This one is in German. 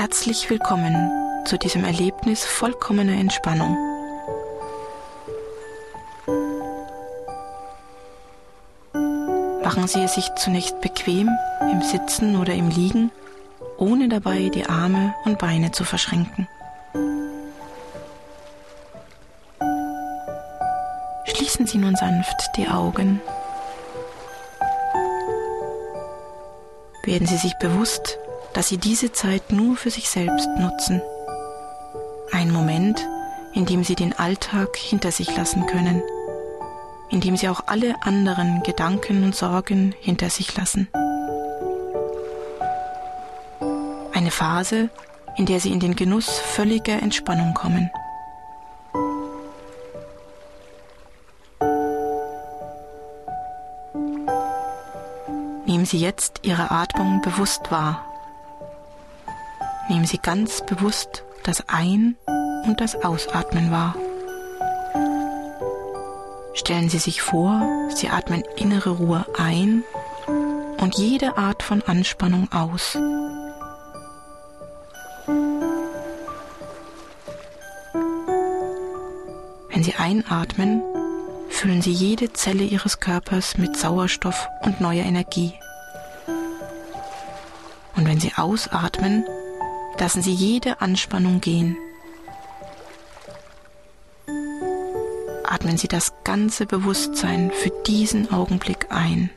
Herzlich willkommen zu diesem Erlebnis vollkommener Entspannung. Machen Sie es sich zunächst bequem im Sitzen oder im Liegen, ohne dabei die Arme und Beine zu verschränken. Schließen Sie nun sanft die Augen. Werden Sie sich bewusst, dass Sie diese Zeit nur für sich selbst nutzen. Ein Moment, in dem Sie den Alltag hinter sich lassen können, in dem Sie auch alle anderen Gedanken und Sorgen hinter sich lassen. Eine Phase, in der Sie in den Genuss völliger Entspannung kommen. Nehmen Sie jetzt Ihre Atmung bewusst wahr. Nehmen Sie ganz bewusst das Ein- und das Ausatmen wahr. Stellen Sie sich vor, Sie atmen innere Ruhe ein und jede Art von Anspannung aus. Wenn Sie einatmen, füllen Sie jede Zelle Ihres Körpers mit Sauerstoff und neuer Energie. Und wenn Sie ausatmen, Lassen Sie jede Anspannung gehen. Atmen Sie das ganze Bewusstsein für diesen Augenblick ein.